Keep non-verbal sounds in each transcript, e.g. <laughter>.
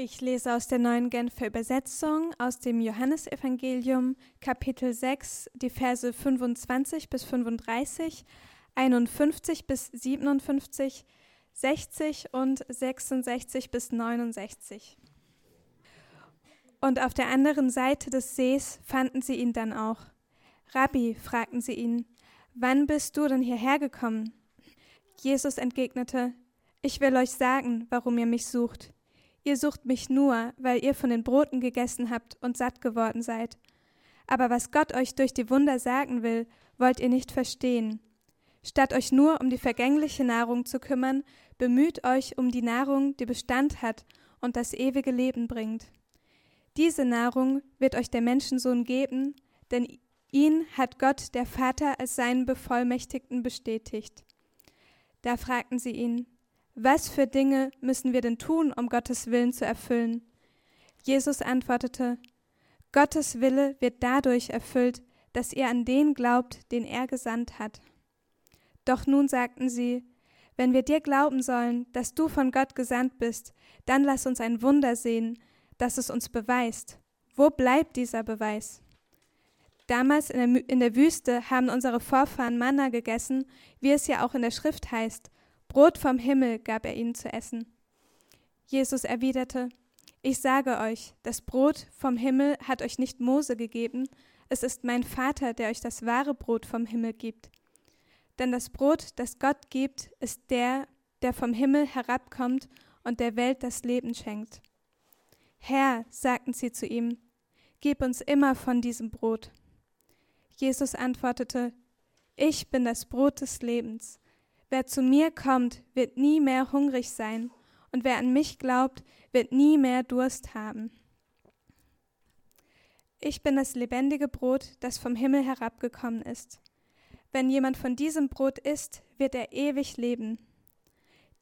Ich lese aus der neuen Genfer Übersetzung aus dem Johannesevangelium Kapitel 6, die Verse 25 bis 35, 51 bis 57, 60 und 66 bis 69. Und auf der anderen Seite des Sees fanden sie ihn dann auch. Rabbi, fragten sie ihn, wann bist du denn hierher gekommen? Jesus entgegnete, ich will euch sagen, warum ihr mich sucht. Ihr sucht mich nur, weil ihr von den Broten gegessen habt und satt geworden seid. Aber was Gott euch durch die Wunder sagen will, wollt ihr nicht verstehen. Statt euch nur um die vergängliche Nahrung zu kümmern, bemüht euch um die Nahrung, die Bestand hat und das ewige Leben bringt. Diese Nahrung wird euch der Menschensohn geben, denn ihn hat Gott der Vater als seinen Bevollmächtigten bestätigt. Da fragten sie ihn, was für Dinge müssen wir denn tun, um Gottes Willen zu erfüllen? Jesus antwortete, Gottes Wille wird dadurch erfüllt, dass ihr an den glaubt, den er gesandt hat. Doch nun sagten sie, wenn wir dir glauben sollen, dass du von Gott gesandt bist, dann lass uns ein Wunder sehen, das es uns beweist. Wo bleibt dieser Beweis? Damals in der, in der Wüste haben unsere Vorfahren Manna gegessen, wie es ja auch in der Schrift heißt, Brot vom Himmel gab er ihnen zu essen. Jesus erwiderte, Ich sage euch, das Brot vom Himmel hat euch nicht Mose gegeben, es ist mein Vater, der euch das wahre Brot vom Himmel gibt. Denn das Brot, das Gott gibt, ist der, der vom Himmel herabkommt und der Welt das Leben schenkt. Herr, sagten sie zu ihm, gib uns immer von diesem Brot. Jesus antwortete, Ich bin das Brot des Lebens. Wer zu mir kommt, wird nie mehr hungrig sein, und wer an mich glaubt, wird nie mehr Durst haben. Ich bin das lebendige Brot, das vom Himmel herabgekommen ist. Wenn jemand von diesem Brot isst, wird er ewig leben.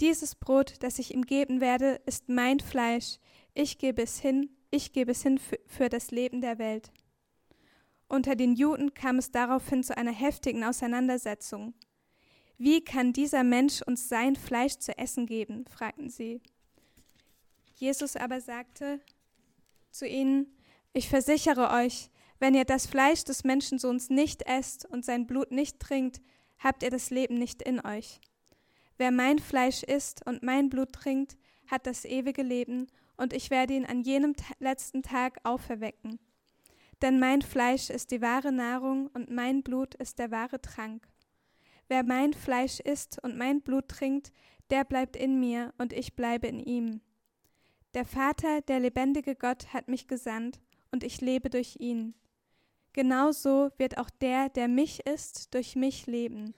Dieses Brot, das ich ihm geben werde, ist mein Fleisch. Ich gebe es hin, ich gebe es hin für, das Leben der Welt. Unter den Juden kam es daraufhin zu einer heftigen Auseinandersetzung. Wie kann dieser Mensch uns sein Fleisch zu essen geben? fragten sie. Jesus aber sagte zu ihnen, ich versichere euch, wenn ihr das Fleisch des Menschensohns nicht esst und sein Blut nicht trinkt, habt ihr das Leben nicht in euch. Wer mein Fleisch isst und mein Blut trinkt, hat das ewige Leben, und ich werde ihn an jenem letzten Tag auferwecken. Denn mein Fleisch ist die wahre Nahrung und mein Blut ist der wahre Trank. Wer mein Fleisch isst und mein Blut trinkt, der bleibt in mir und ich bleibe in ihm. Der Vater, der lebendige Gott, hat mich gesandt, und ich lebe durch ihn. Genauso wird auch der, der mich isst, durch mich leben.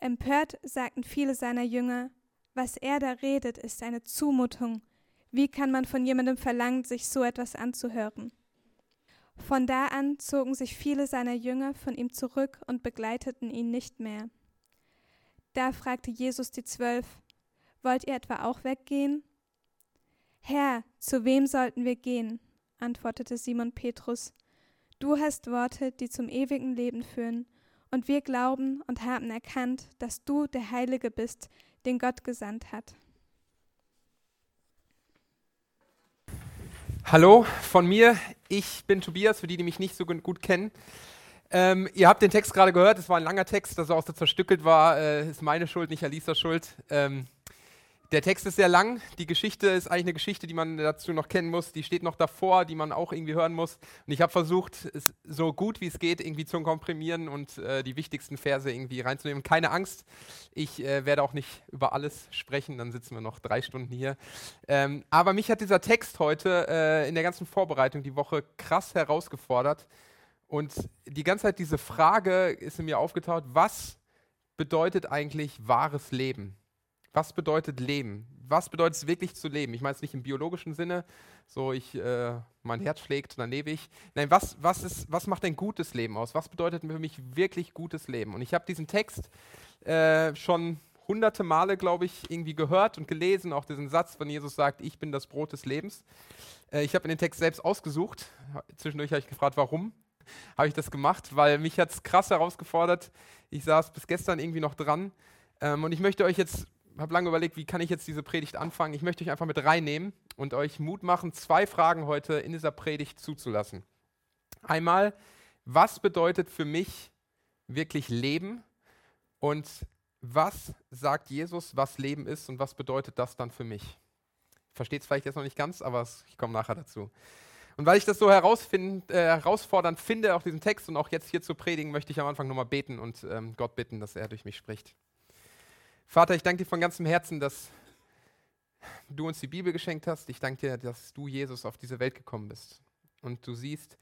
Empört sagten viele seiner Jünger, was er da redet, ist eine Zumutung. Wie kann man von jemandem verlangen, sich so etwas anzuhören? Von da an zogen sich viele seiner Jünger von ihm zurück und begleiteten ihn nicht mehr. Da fragte Jesus die Zwölf, Wollt ihr etwa auch weggehen? Herr, zu wem sollten wir gehen? antwortete Simon Petrus. Du hast Worte, die zum ewigen Leben führen, und wir glauben und haben erkannt, dass du der Heilige bist, den Gott gesandt hat. Hallo von mir, ich bin Tobias, für die, die mich nicht so gut kennen. Ähm, ihr habt den Text gerade gehört, es war ein langer Text, dass er auch so zerstückelt war, äh, ist meine Schuld, nicht Alisas Schuld. Ähm, der Text ist sehr lang. Die Geschichte ist eigentlich eine Geschichte, die man dazu noch kennen muss. Die steht noch davor, die man auch irgendwie hören muss. Und ich habe versucht, es so gut wie es geht irgendwie zu komprimieren und äh, die wichtigsten Verse irgendwie reinzunehmen. Keine Angst, ich äh, werde auch nicht über alles sprechen, dann sitzen wir noch drei Stunden hier. Ähm, aber mich hat dieser Text heute äh, in der ganzen Vorbereitung die Woche krass herausgefordert. Und die ganze Zeit diese Frage ist in mir aufgetaucht, was bedeutet eigentlich wahres Leben? Was bedeutet Leben? Was bedeutet es wirklich zu leben? Ich meine es nicht im biologischen Sinne, so ich, äh, mein Herz schlägt, dann lebe ich. Nein, was, was, ist, was macht ein gutes Leben aus? Was bedeutet für mich wirklich gutes Leben? Und ich habe diesen Text äh, schon hunderte Male, glaube ich, irgendwie gehört und gelesen, auch diesen Satz, wenn Jesus sagt, ich bin das Brot des Lebens. Äh, ich habe den Text selbst ausgesucht. Zwischendurch habe ich gefragt, warum habe ich das gemacht, weil mich hat es krass herausgefordert. Ich saß bis gestern irgendwie noch dran. Ähm, und ich möchte euch jetzt habe lange überlegt, wie kann ich jetzt diese Predigt anfangen. Ich möchte euch einfach mit reinnehmen und euch Mut machen, zwei Fragen heute in dieser Predigt zuzulassen. Einmal, was bedeutet für mich wirklich Leben? Und was sagt Jesus, was Leben ist und was bedeutet das dann für mich? Versteht es vielleicht jetzt noch nicht ganz, aber ich komme nachher dazu. Und weil ich das so äh, herausfordernd finde, auch diesen Text und auch jetzt hier zu predigen, möchte ich am Anfang nochmal beten und ähm, Gott bitten, dass er durch mich spricht. Vater, ich danke dir von ganzem Herzen, dass du uns die Bibel geschenkt hast. Ich danke dir, dass du, Jesus, auf diese Welt gekommen bist. Und du siehst,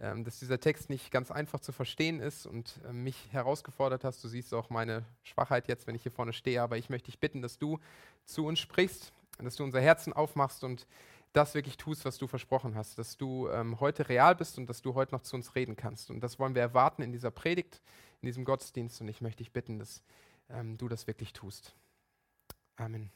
ähm, dass dieser Text nicht ganz einfach zu verstehen ist und äh, mich herausgefordert hast. Du siehst auch meine Schwachheit jetzt, wenn ich hier vorne stehe. Aber ich möchte dich bitten, dass du zu uns sprichst, dass du unser Herzen aufmachst und das wirklich tust, was du versprochen hast, dass du ähm, heute real bist und dass du heute noch zu uns reden kannst. Und das wollen wir erwarten in dieser Predigt, in diesem Gottesdienst. Und ich möchte dich bitten, dass ähm, du das wirklich tust. Amen.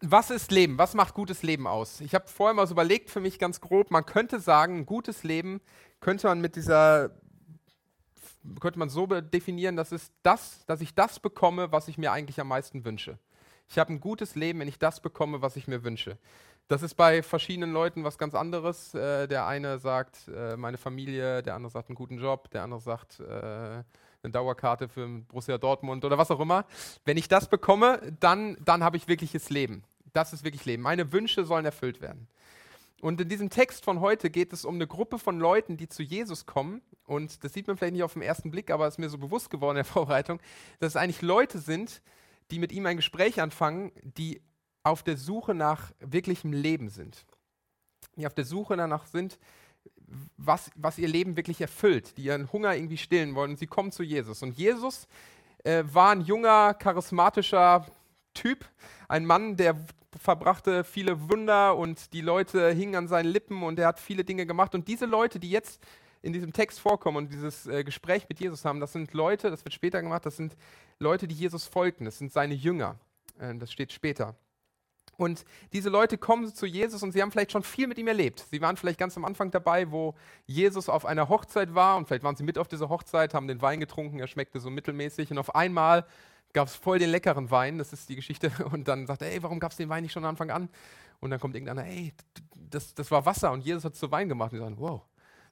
Was ist Leben? Was macht gutes Leben aus? Ich habe vorher mal so überlegt, für mich ganz grob, man könnte sagen, gutes Leben könnte man mit dieser könnte man so definieren, dass es das, dass ich das bekomme, was ich mir eigentlich am meisten wünsche. Ich habe ein gutes Leben, wenn ich das bekomme, was ich mir wünsche. Das ist bei verschiedenen Leuten was ganz anderes. Äh, der eine sagt, äh, meine Familie, der andere sagt, einen guten Job, der andere sagt, äh, eine Dauerkarte für Borussia Dortmund oder was auch immer. Wenn ich das bekomme, dann, dann habe ich wirkliches Leben. Das ist wirklich Leben. Meine Wünsche sollen erfüllt werden. Und in diesem Text von heute geht es um eine Gruppe von Leuten, die zu Jesus kommen. Und das sieht man vielleicht nicht auf den ersten Blick, aber es ist mir so bewusst geworden in der <laughs> Vorbereitung, dass es eigentlich Leute sind, die mit ihm ein Gespräch anfangen, die auf der Suche nach wirklichem Leben sind. Die auf der Suche danach sind, was, was ihr Leben wirklich erfüllt, die ihren Hunger irgendwie stillen wollen. Und sie kommen zu Jesus. Und Jesus äh, war ein junger, charismatischer Typ, ein Mann, der verbrachte viele Wunder und die Leute hingen an seinen Lippen und er hat viele Dinge gemacht. Und diese Leute, die jetzt in diesem Text vorkommen und dieses äh, Gespräch mit Jesus haben, das sind Leute, das wird später gemacht, das sind Leute, die Jesus folgten, das sind seine Jünger. Äh, das steht später. Und diese Leute kommen zu Jesus und sie haben vielleicht schon viel mit ihm erlebt. Sie waren vielleicht ganz am Anfang dabei, wo Jesus auf einer Hochzeit war und vielleicht waren sie mit auf dieser Hochzeit, haben den Wein getrunken, er schmeckte so mittelmäßig und auf einmal gab es voll den leckeren Wein, das ist die Geschichte, <laughs> und dann sagt er, ey, warum gab es den Wein nicht schon von Anfang an? Und dann kommt irgendeiner, ey, das, das war Wasser und Jesus hat es zu Wein gemacht. Und die sagen, wow,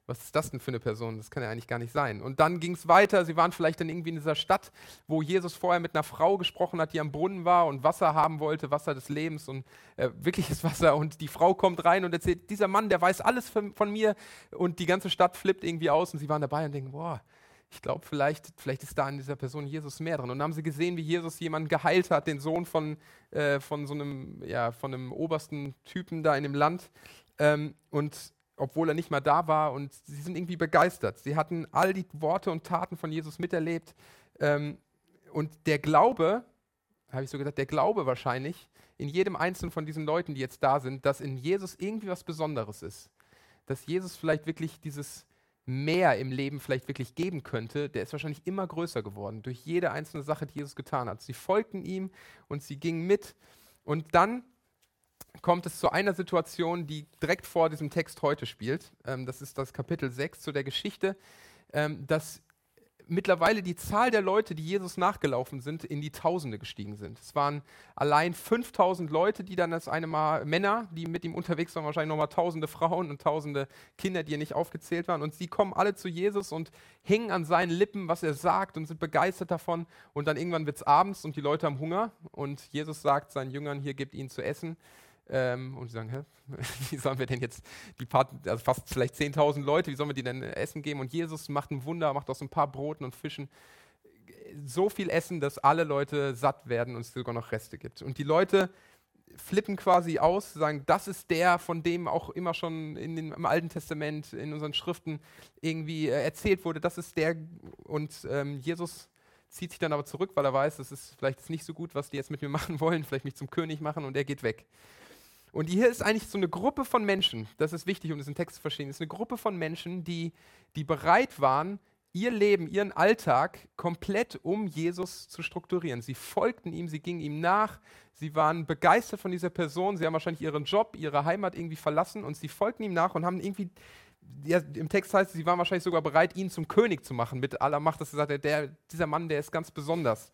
was ist das denn für eine Person? Das kann ja eigentlich gar nicht sein. Und dann ging es weiter. Sie waren vielleicht dann irgendwie in dieser Stadt, wo Jesus vorher mit einer Frau gesprochen hat, die am Brunnen war und Wasser haben wollte, Wasser des Lebens und äh, wirkliches <laughs> Wasser. Und die Frau kommt rein und erzählt, dieser Mann, der weiß alles von, von mir. Und die ganze Stadt flippt irgendwie aus und sie waren dabei und denken, boah, ich glaube, vielleicht, vielleicht ist da in dieser Person Jesus mehr drin. Und dann haben sie gesehen, wie Jesus jemanden geheilt hat, den Sohn von, äh, von so einem, ja, von einem obersten Typen da in dem Land. Ähm, und obwohl er nicht mal da war. Und sie sind irgendwie begeistert. Sie hatten all die Worte und Taten von Jesus miterlebt. Ähm, und der Glaube, habe ich so gesagt, der Glaube wahrscheinlich in jedem einzelnen von diesen Leuten, die jetzt da sind, dass in Jesus irgendwie was Besonderes ist. Dass Jesus vielleicht wirklich dieses Mehr im Leben vielleicht wirklich geben könnte, der ist wahrscheinlich immer größer geworden durch jede einzelne Sache, die Jesus getan hat. Sie folgten ihm und sie gingen mit. Und dann kommt es zu einer Situation, die direkt vor diesem Text heute spielt. Ähm, das ist das Kapitel 6 zu der Geschichte, ähm, dass mittlerweile die Zahl der Leute, die Jesus nachgelaufen sind, in die Tausende gestiegen sind. Es waren allein 5000 Leute, die dann das eine Mal Männer, die mit ihm unterwegs waren, wahrscheinlich nochmal tausende Frauen und tausende Kinder, die hier nicht aufgezählt waren. Und sie kommen alle zu Jesus und hängen an seinen Lippen, was er sagt und sind begeistert davon. Und dann irgendwann wird es abends und die Leute haben Hunger und Jesus sagt seinen Jüngern, hier gebt ihnen zu essen. Ähm, und sie sagen, hä, <laughs> wie sollen wir denn jetzt die paar, also fast vielleicht 10.000 Leute, wie sollen wir die denn Essen geben? Und Jesus macht ein Wunder, macht aus ein paar Broten und Fischen so viel Essen, dass alle Leute satt werden und es sogar noch Reste gibt. Und die Leute flippen quasi aus, sagen, das ist der, von dem auch immer schon in den, im Alten Testament, in unseren Schriften irgendwie äh, erzählt wurde, das ist der. Und ähm, Jesus zieht sich dann aber zurück, weil er weiß, das ist vielleicht nicht so gut, was die jetzt mit mir <laughs> machen wollen, vielleicht mich zum König machen und er geht weg. Und hier ist eigentlich so eine Gruppe von Menschen, das ist wichtig, um diesen Text zu verstehen, ist eine Gruppe von Menschen, die, die bereit waren, ihr Leben, ihren Alltag komplett um Jesus zu strukturieren. Sie folgten ihm, sie gingen ihm nach, sie waren begeistert von dieser Person, sie haben wahrscheinlich ihren Job, ihre Heimat irgendwie verlassen und sie folgten ihm nach und haben irgendwie ja, im Text heißt es, sie waren wahrscheinlich sogar bereit, ihn zum König zu machen mit aller Macht, dass sie sagte, der, dieser Mann, der ist ganz besonders.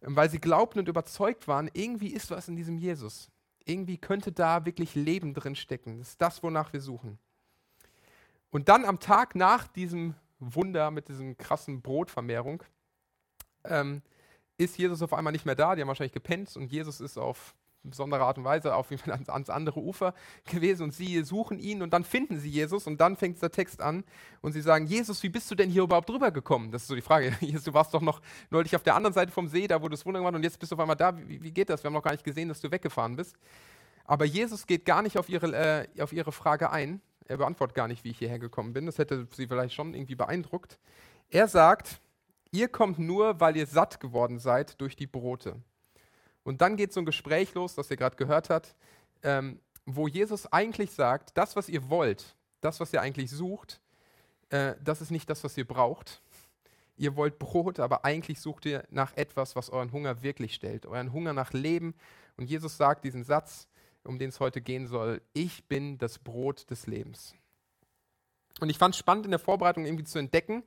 Weil sie glaubten und überzeugt waren, irgendwie ist was in diesem Jesus. Irgendwie könnte da wirklich Leben drin stecken. Das ist das, wonach wir suchen. Und dann am Tag nach diesem Wunder mit diesem krassen Brotvermehrung ähm, ist Jesus auf einmal nicht mehr da. Die haben wahrscheinlich gepennt und Jesus ist auf besondere Art und Weise auf ans, ans andere Ufer gewesen und sie suchen ihn und dann finden sie Jesus und dann fängt der Text an und sie sagen, Jesus, wie bist du denn hier überhaupt drüber gekommen? Das ist so die Frage. <laughs> Jesus, du warst doch noch neulich auf der anderen Seite vom See, da wo du das Wunder gemacht und jetzt bist du auf einmal da. Wie, wie, geht das? Wir haben noch gar nicht gesehen, dass du weggefahren bist. Aber Jesus geht gar nicht auf ihre, äh, auf ihre Frage ein. Er beantwortet gar nicht, wie ich hierher gekommen bin. Das hätte sie vielleicht schon irgendwie beeindruckt. Er sagt, ihr kommt nur, weil ihr satt geworden seid durch die Brote. Und dann geht so ein Gespräch los, das ihr gerade gehört habt, ähm, wo Jesus eigentlich sagt, das, was ihr wollt, das, was ihr eigentlich sucht, äh, das ist nicht das, was ihr braucht. Ihr wollt Brot, aber eigentlich sucht ihr nach etwas, was euren Hunger wirklich stellt, euren Hunger nach Leben. Und Jesus sagt diesen Satz, um den es heute gehen soll, ich bin das Brot des Lebens. Und ich fand es spannend in der Vorbereitung irgendwie zu entdecken,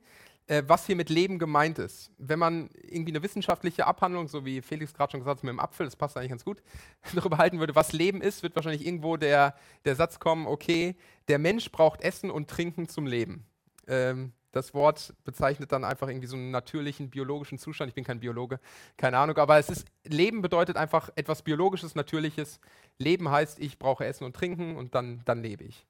äh, was hier mit Leben gemeint ist. Wenn man irgendwie eine wissenschaftliche Abhandlung, so wie Felix gerade schon gesagt hat, mit dem Apfel, das passt eigentlich ganz gut, <laughs> darüber halten würde, was Leben ist, wird wahrscheinlich irgendwo der, der Satz kommen, okay, der Mensch braucht Essen und Trinken zum Leben. Ähm, das Wort bezeichnet dann einfach irgendwie so einen natürlichen biologischen Zustand. Ich bin kein Biologe, keine Ahnung, aber es ist Leben bedeutet einfach etwas biologisches, natürliches. Leben heißt, ich brauche Essen und Trinken und dann, dann lebe ich.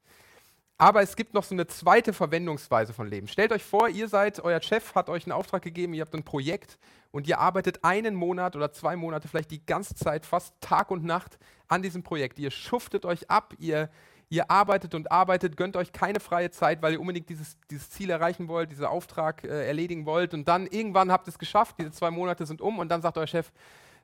Aber es gibt noch so eine zweite Verwendungsweise von Leben. Stellt euch vor, ihr seid, euer Chef hat euch einen Auftrag gegeben, ihr habt ein Projekt und ihr arbeitet einen Monat oder zwei Monate, vielleicht die ganze Zeit, fast Tag und Nacht an diesem Projekt. Ihr schuftet euch ab, ihr, ihr arbeitet und arbeitet, gönnt euch keine freie Zeit, weil ihr unbedingt dieses, dieses Ziel erreichen wollt, diesen Auftrag äh, erledigen wollt. Und dann irgendwann habt ihr es geschafft, diese zwei Monate sind um und dann sagt euer Chef,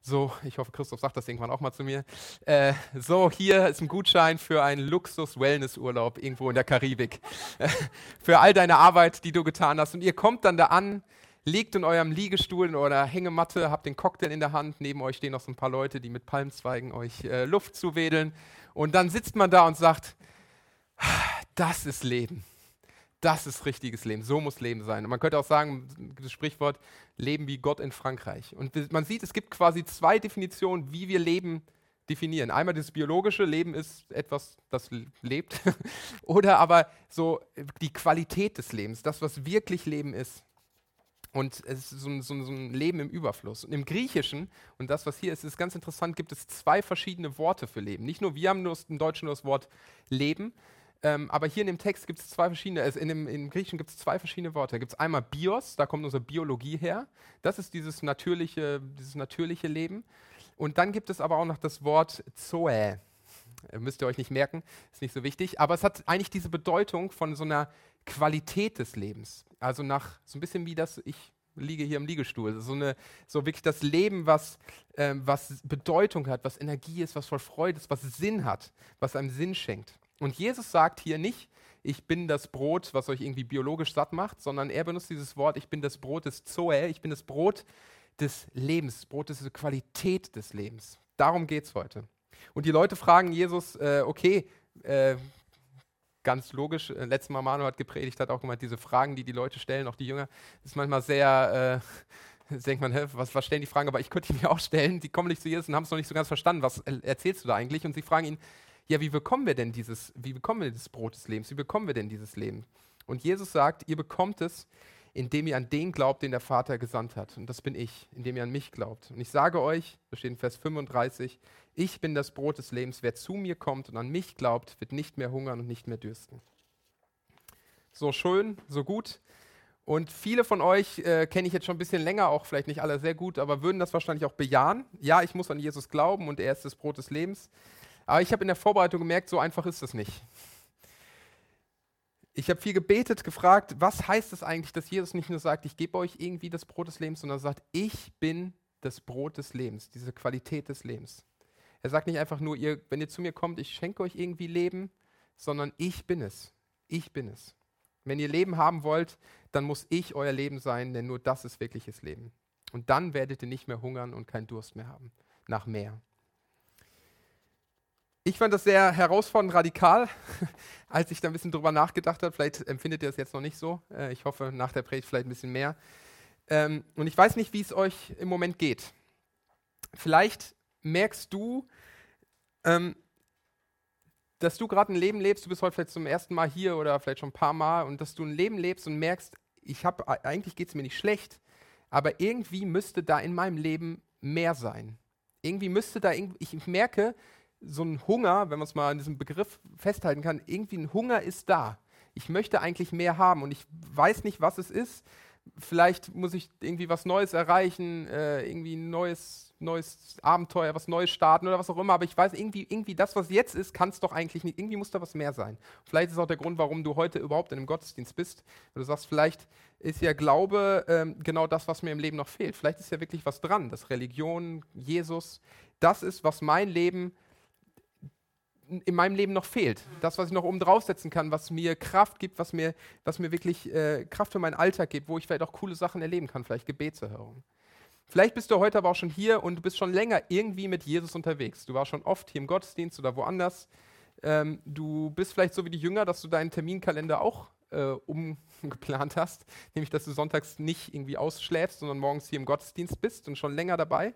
so, ich hoffe, Christoph sagt das irgendwann auch mal zu mir. Äh, so, hier ist ein Gutschein für einen Luxus-Wellness-Urlaub irgendwo in der Karibik. <laughs> für all deine Arbeit, die du getan hast. Und ihr kommt dann da an, liegt in eurem Liegestuhl oder Hängematte, habt den Cocktail in der Hand. Neben euch stehen noch so ein paar Leute, die mit Palmzweigen euch äh, Luft zuwedeln. Und dann sitzt man da und sagt, das ist Leben. Das ist richtiges Leben. So muss Leben sein. Und man könnte auch sagen, das Sprichwort, Leben wie Gott in Frankreich. Und man sieht, es gibt quasi zwei Definitionen, wie wir Leben definieren. Einmal das biologische Leben ist etwas, das lebt. <laughs> Oder aber so die Qualität des Lebens, das, was wirklich Leben ist. Und es ist so ein, so ein, Leben im Überfluss. Und im Griechischen, und das, was hier ist, ist ganz interessant, gibt es zwei verschiedene Worte für Leben. Nicht nur wir haben nur im Deutschen nur das Wort Leben, ähm, aber hier in dem Text gibt es zwei verschiedene, also in dem, im Griechischen gibt es zwei verschiedene Worte. Da gibt es einmal Bios, da kommt unsere Biologie her. Das ist dieses natürliche, dieses natürliche Leben. Und dann gibt es aber auch noch das Wort Zoe. Müsst ihr euch nicht merken, ist nicht so wichtig. Aber es hat eigentlich diese Bedeutung von so einer Qualität des Lebens. Also nach so ein bisschen wie das, ich liege hier im Liegestuhl. So, eine, so wirklich das Leben, was, äh, was Bedeutung hat, was Energie ist, was voll Freude ist, was Sinn hat, was einem Sinn schenkt. Und Jesus sagt hier nicht, ich bin das Brot, was euch irgendwie biologisch satt macht, sondern er benutzt dieses Wort, ich bin das Brot des Zoe, ich bin das Brot des Lebens, Brot ist die Qualität des Lebens. Darum geht es heute. Und die Leute fragen Jesus, äh, okay, äh, ganz logisch, äh, letztes Mal Manu hat gepredigt, hat auch gemeint, diese Fragen, die die Leute stellen, auch die Jünger, ist manchmal sehr, äh, <laughs> denkt man, hä, was, was stellen die Fragen, aber ich könnte die mir auch stellen, die kommen nicht zu Jesus und haben es noch nicht so ganz verstanden, was erzählst du da eigentlich? Und sie fragen ihn, ja, wie bekommen wir denn dieses, wie bekommen wir das Brot des Lebens? Wie bekommen wir denn dieses Leben? Und Jesus sagt, ihr bekommt es, indem ihr an den glaubt, den der Vater gesandt hat. Und das bin ich, indem ihr an mich glaubt. Und ich sage euch, das steht in Vers 35, ich bin das Brot des Lebens. Wer zu mir kommt und an mich glaubt, wird nicht mehr hungern und nicht mehr dürsten. So schön, so gut. Und viele von euch äh, kenne ich jetzt schon ein bisschen länger, auch vielleicht nicht alle sehr gut, aber würden das wahrscheinlich auch bejahen. Ja, ich muss an Jesus glauben und er ist das Brot des Lebens. Aber ich habe in der Vorbereitung gemerkt, so einfach ist das nicht. Ich habe viel gebetet, gefragt, was heißt es eigentlich, dass Jesus nicht nur sagt, ich gebe euch irgendwie das Brot des Lebens, sondern sagt, ich bin das Brot des Lebens, diese Qualität des Lebens. Er sagt nicht einfach nur, ihr, wenn ihr zu mir kommt, ich schenke euch irgendwie Leben, sondern ich bin es. Ich bin es. Wenn ihr Leben haben wollt, dann muss ich euer Leben sein, denn nur das ist wirkliches Leben. Und dann werdet ihr nicht mehr hungern und keinen Durst mehr haben nach mehr. Ich fand das sehr herausfordernd radikal, <laughs> als ich da ein bisschen drüber nachgedacht habe. Vielleicht empfindet ihr das jetzt noch nicht so. Äh, ich hoffe, nach der Predigt vielleicht ein bisschen mehr. Ähm, und ich weiß nicht, wie es euch im Moment geht. Vielleicht merkst du, ähm, dass du gerade ein Leben lebst, du bist heute vielleicht zum ersten Mal hier oder vielleicht schon ein paar Mal und dass du ein Leben lebst und merkst, ich habe eigentlich geht es mir nicht schlecht, aber irgendwie müsste da in meinem Leben mehr sein. Irgendwie müsste da, ich merke, so ein Hunger, wenn man es mal an diesem Begriff festhalten kann, irgendwie ein Hunger ist da. Ich möchte eigentlich mehr haben und ich weiß nicht, was es ist. Vielleicht muss ich irgendwie was Neues erreichen, äh, irgendwie ein neues, neues Abenteuer, was Neues starten oder was auch immer. Aber ich weiß, irgendwie, irgendwie das, was jetzt ist, kann es doch eigentlich nicht. Irgendwie muss da was mehr sein. Vielleicht ist auch der Grund, warum du heute überhaupt in einem Gottesdienst bist. Du sagst, vielleicht ist ja Glaube ähm, genau das, was mir im Leben noch fehlt. Vielleicht ist ja wirklich was dran, dass Religion, Jesus, das ist, was mein Leben in meinem Leben noch fehlt. Das, was ich noch oben draufsetzen kann, was mir Kraft gibt, was mir, was mir wirklich äh, Kraft für meinen Alltag gibt, wo ich vielleicht auch coole Sachen erleben kann, vielleicht Gebetserhörung. Vielleicht bist du heute aber auch schon hier und du bist schon länger irgendwie mit Jesus unterwegs. Du warst schon oft hier im Gottesdienst oder woanders. Ähm, du bist vielleicht so wie die Jünger, dass du deinen Terminkalender auch äh, umgeplant hast, <laughs> nämlich dass du sonntags nicht irgendwie ausschläfst, sondern morgens hier im Gottesdienst bist und schon länger dabei.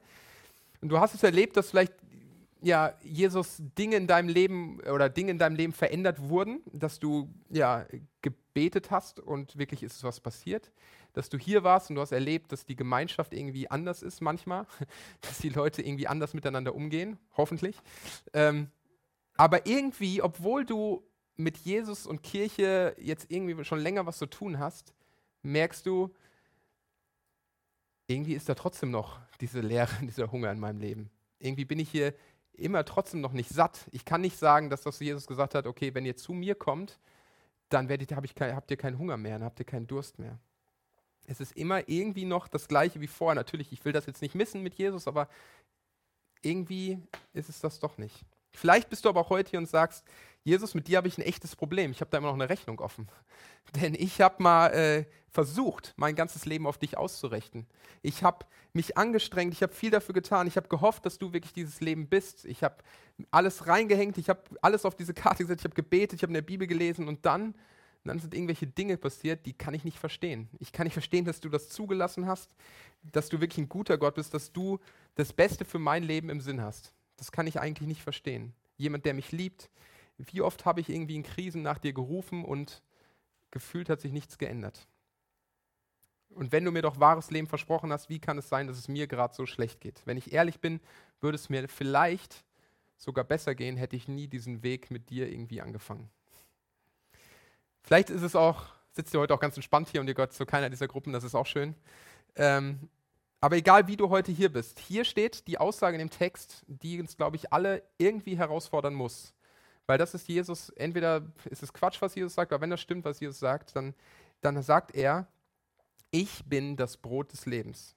Und du hast es erlebt, dass vielleicht ja, Jesus Dinge in deinem Leben oder Dinge in deinem Leben verändert wurden, dass du ja gebetet hast und wirklich ist was passiert, dass du hier warst und du hast erlebt, dass die Gemeinschaft irgendwie anders ist manchmal, <laughs> dass die Leute irgendwie anders miteinander umgehen, hoffentlich. Ähm, aber irgendwie, obwohl du mit Jesus und Kirche jetzt irgendwie schon länger was zu tun hast, merkst du, irgendwie ist da trotzdem noch diese Leere, <laughs> dieser Hunger in meinem Leben. Irgendwie bin ich hier immer trotzdem noch nicht satt. Ich kann nicht sagen, dass das Jesus gesagt hat, okay, wenn ihr zu mir kommt, dann werdet, hab ich habt ihr keinen Hunger mehr, dann habt ihr keinen Durst mehr. Es ist immer irgendwie noch das gleiche wie vorher. Natürlich, ich will das jetzt nicht missen mit Jesus, aber irgendwie ist es das doch nicht. Vielleicht bist du aber auch heute hier und sagst, Jesus, mit dir habe ich ein echtes Problem. Ich habe da immer noch eine Rechnung offen. <laughs> Denn ich habe mal äh, versucht, mein ganzes Leben auf dich auszurichten. Ich habe mich angestrengt, ich habe viel dafür getan, ich habe gehofft, dass du wirklich dieses Leben bist. Ich habe alles reingehängt, ich habe alles auf diese Karte gesetzt, ich habe gebetet, ich habe in der Bibel gelesen und dann, dann sind irgendwelche Dinge passiert, die kann ich nicht verstehen. Ich kann nicht verstehen, dass du das zugelassen hast, dass du wirklich ein guter Gott bist, dass du das Beste für mein Leben im Sinn hast. Das kann ich eigentlich nicht verstehen. Jemand, der mich liebt, wie oft habe ich irgendwie in Krisen nach dir gerufen und gefühlt hat sich nichts geändert. Und wenn du mir doch wahres Leben versprochen hast, wie kann es sein, dass es mir gerade so schlecht geht? Wenn ich ehrlich bin, würde es mir vielleicht sogar besser gehen, hätte ich nie diesen Weg mit dir irgendwie angefangen. Vielleicht ist es auch, sitzt ihr heute auch ganz entspannt hier und ihr gehört zu keiner dieser Gruppen, das ist auch schön. Ähm, aber egal, wie du heute hier bist, hier steht die Aussage in dem Text, die uns, glaube ich, alle irgendwie herausfordern muss. Weil das ist Jesus, entweder ist es Quatsch, was Jesus sagt, aber wenn das stimmt, was Jesus sagt, dann, dann sagt er, ich bin das Brot des Lebens.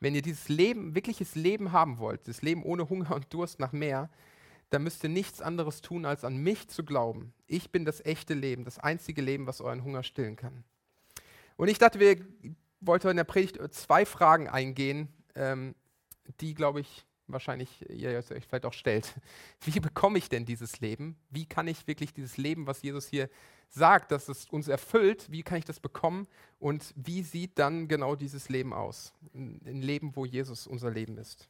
Wenn ihr dieses Leben, wirkliches Leben haben wollt, das Leben ohne Hunger und Durst nach mehr, dann müsst ihr nichts anderes tun, als an mich zu glauben. Ich bin das echte Leben, das einzige Leben, was euren Hunger stillen kann. Und ich dachte, wir wollten in der Predigt zwei Fragen eingehen, ähm, die, glaube ich, wahrscheinlich ihr euch vielleicht auch stellt. <laughs> Wie bekomme ich denn dieses Leben? Wie kann ich wirklich dieses Leben, was Jesus hier sagt, dass es uns erfüllt, wie kann ich das bekommen? Und wie sieht dann genau dieses Leben aus? Ein Leben, wo Jesus unser Leben ist.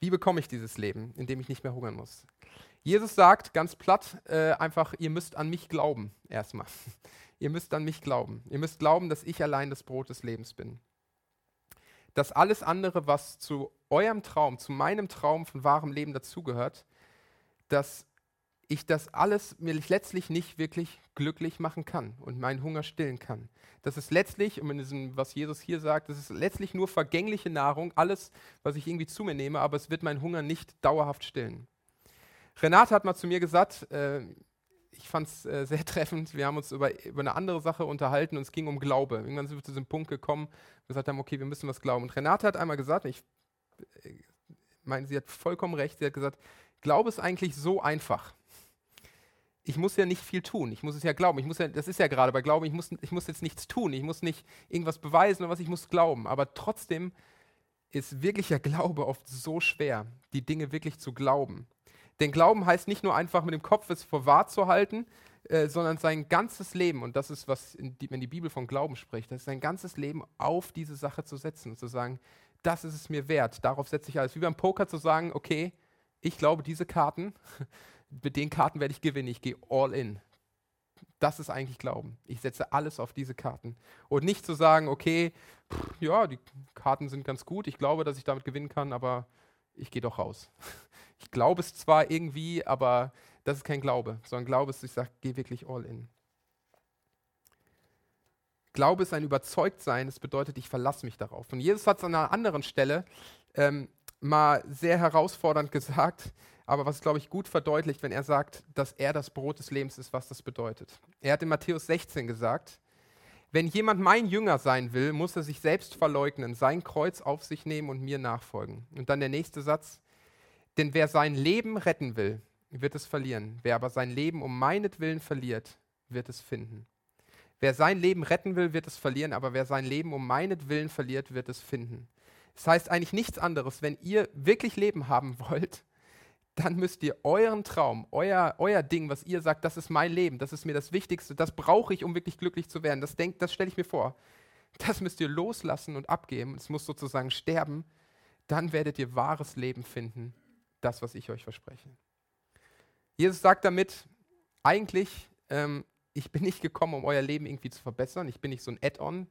Wie bekomme ich dieses Leben, in dem ich nicht mehr hungern muss? Jesus sagt ganz platt äh, einfach, ihr müsst an mich glauben, erstmal. <laughs> ihr müsst an mich glauben. Ihr müsst glauben, dass ich allein das Brot des Lebens bin dass alles andere, was zu eurem Traum, zu meinem Traum von wahrem Leben dazugehört, dass ich das alles mir letztlich nicht wirklich glücklich machen kann und meinen Hunger stillen kann. Das ist letztlich, in diesem, was Jesus hier sagt, das ist letztlich nur vergängliche Nahrung, alles, was ich irgendwie zu mir nehme, aber es wird meinen Hunger nicht dauerhaft stillen. Renate hat mal zu mir gesagt, äh, ich fand es äh, sehr <laughs> treffend. Wir haben uns über, über eine andere Sache unterhalten und es ging um Glaube. Irgendwann sind wir zu diesem Punkt gekommen, wir gesagt haben, okay, wir müssen was glauben. Und Renate hat einmal gesagt, ich äh, meine, sie hat vollkommen recht, sie hat gesagt, Glaube ist eigentlich so einfach. Ich muss ja nicht viel tun. Ich muss es ja glauben. Ich muss ja, das ist ja gerade bei Glauben, ich muss, ich muss jetzt nichts tun. Ich muss nicht irgendwas beweisen oder was, ich muss glauben. Aber trotzdem ist wirklicher Glaube oft so schwer, die Dinge wirklich zu glauben. Denn Glauben heißt nicht nur einfach mit dem Kopf es vor wahr zu halten, äh, sondern sein ganzes Leben, und das ist, was, die, wenn die Bibel von Glauben spricht, das ist sein ganzes Leben auf diese Sache zu setzen und zu sagen, das ist es mir wert, darauf setze ich alles. Wie beim Poker zu sagen, okay, ich glaube, diese Karten, <laughs> mit den Karten werde ich gewinnen, ich gehe all in. Das ist eigentlich Glauben. Ich setze alles auf diese Karten. Und nicht zu sagen, okay, pff, ja, die Karten sind ganz gut, ich glaube, dass ich damit gewinnen kann, aber ich gehe doch raus. <laughs> Ich glaube es zwar irgendwie, aber das ist kein Glaube, sondern Glaube ist, ich sage, geh wirklich all in. Glaube ist ein Überzeugtsein, das bedeutet, ich verlasse mich darauf. Und Jesus hat es an einer anderen Stelle ähm, mal sehr herausfordernd <laughs> gesagt, aber was, glaube ich, gut verdeutlicht, wenn er sagt, dass er das Brot des Lebens ist, was das bedeutet. Er hat in Matthäus 16 gesagt, wenn jemand mein Jünger sein will, muss er sich selbst verleugnen, sein Kreuz auf sich nehmen und mir nachfolgen. Und dann der nächste Satz, denn wer sein Leben retten will, wird es verlieren. Wer aber sein Leben um meinetwillen verliert, wird es finden. Wer sein Leben retten will, wird es verlieren, aber wer sein Leben um meinetwillen verliert, wird es finden. Das heißt eigentlich nichts anderes. Wenn ihr wirklich Leben haben <laughs> wollt, dann müsst ihr euren Traum, euer, euer Ding, was ihr sagt, das ist mein Leben, das ist mir das Wichtigste, das brauche ich, um wirklich glücklich zu werden. Das, das stelle ich mir vor. Das müsst ihr loslassen und abgeben. Es muss sozusagen sterben. Dann werdet ihr wahres Leben finden, das, was ich euch verspreche. Jesus sagt damit, eigentlich, ähm, ich bin nicht gekommen, um euer Leben irgendwie zu verbessern. Ich bin nicht so ein Add-on,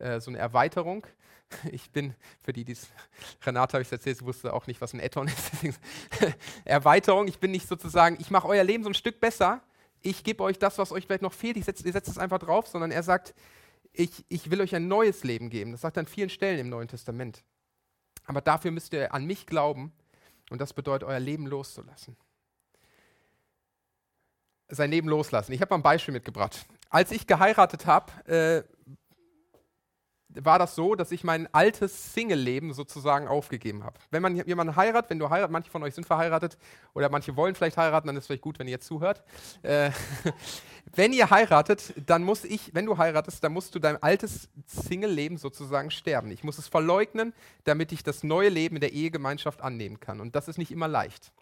äh, so eine Erweiterung. <laughs> Ich bin, für die, die es, <laughs> Renate habe ich es erzählt, sie wusste auch nicht, was ein Add-on ist. <laughs> Erweiterung, ich bin nicht sozusagen, ich mache euer Leben so ein Stück besser. Ich gebe euch das, was euch vielleicht noch fehlt. Ich setze, ihr setzt es einfach drauf, sondern er sagt, ich, ich will euch ein neues Leben geben. Das sagt er an vielen Stellen im Neuen Testament. Aber dafür müsst ihr an mich glauben und das bedeutet, euer Leben loszulassen sein Leben loslassen. Ich habe mal ein Beispiel mitgebracht. Als ich geheiratet habe, äh, war das so, dass ich mein altes Single-Leben sozusagen aufgegeben habe. Wenn man jemanden heiratet, wenn du heiratest, manche von euch sind verheiratet oder manche wollen vielleicht heiraten, dann ist es vielleicht gut, wenn ihr jetzt zuhört. Äh, <laughs> wenn ihr heiratet, dann muss ich, wenn du heiratest, dann musst du dein altes Single-Leben sozusagen sterben. Ich muss es verleugnen, damit ich das neue Leben in der Ehegemeinschaft annehmen kann. Und das ist nicht immer leicht.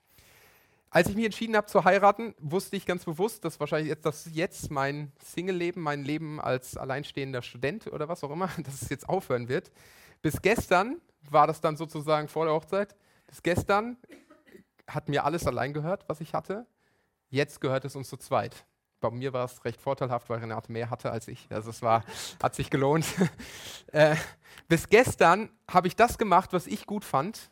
Als ich mich entschieden habe zu heiraten, wusste ich ganz bewusst, dass wahrscheinlich jetzt, dass jetzt mein Single-Leben, mein Leben als alleinstehender Student oder was auch immer, <laughs> dass es jetzt aufhören wird. Bis gestern war das dann sozusagen vor der Hochzeit. Bis gestern hat mir alles allein gehört, was ich hatte. Jetzt gehört es uns zu zweit. Bei mir war es recht vorteilhaft, weil Renate mehr hatte als ich. Also es war, <laughs> hat sich gelohnt. <laughs> äh, bis gestern habe ich das gemacht, was ich gut fand.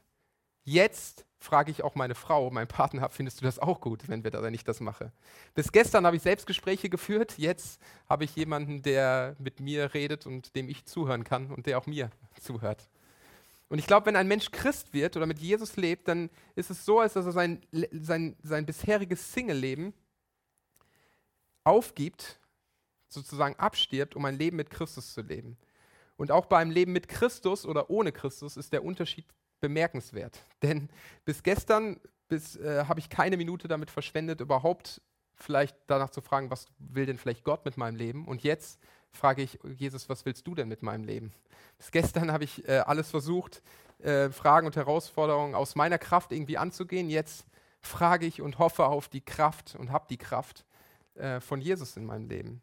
Jetzt frage ich auch meine Frau, meinen Partner, findest du das auch gut, wenn, wir wenn ich das mache? Bis gestern habe ich Selbstgespräche geführt, jetzt habe ich jemanden, der mit mir redet und dem ich zuhören kann und der auch mir zuhört. Und ich glaube, wenn ein Mensch Christ wird oder mit Jesus lebt, dann ist es so, als dass er sein, sein, sein bisheriges Single-Leben aufgibt, sozusagen abstirbt, um ein Leben mit Christus zu leben. Und auch bei einem Leben mit Christus oder ohne Christus ist der Unterschied bemerkenswert. <laughs> Denn bis gestern äh, habe ich keine Minute damit verschwendet, überhaupt vielleicht danach zu fragen, was will denn vielleicht Gott mit meinem Leben? Und jetzt frage ich, Jesus, was willst du denn mit meinem Leben? Bis gestern <laughs> habe ich äh, alles versucht, äh, Fragen und Herausforderungen aus meiner Kraft irgendwie anzugehen. Jetzt frage ich und hoffe auf die Kraft und habe die Kraft äh, von Jesus in meinem Leben.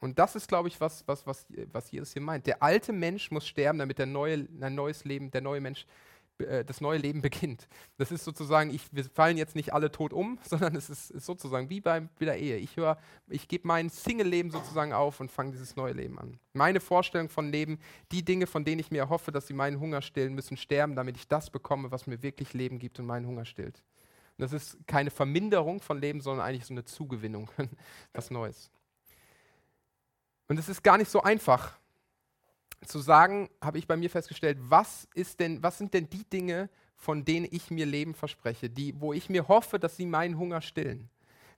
Und das ist, glaube ich, was, was, was, was Jesus hier meint. Der alte Mensch muss sterben, damit der neue, ein neues Leben, der neue Mensch äh, das neue Leben beginnt. Das ist sozusagen, ich, wir fallen jetzt nicht alle tot um, <laughs> sondern es ist, ist sozusagen wie bei, der Ehe. Ich höre, ich gebe mein Single-Leben sozusagen auf und fange dieses neue Leben an. Meine Vorstellung von Leben, die Dinge, von denen ich mir erhoffe, dass sie meinen Hunger stillen, müssen sterben, damit ich das bekomme, was mir wirklich Leben gibt und meinen Hunger stillt. Und das ist keine Verminderung von Leben, sondern eigentlich so eine Zugewinnung, <laughs> was Neues. Und es ist gar nicht so einfach, zu sagen, habe ich bei mir festgestellt, was, ist denn, was sind denn die Dinge, von denen ich mir Leben verspreche, die, wo ich mir hoffe, dass sie meinen Hunger stillen.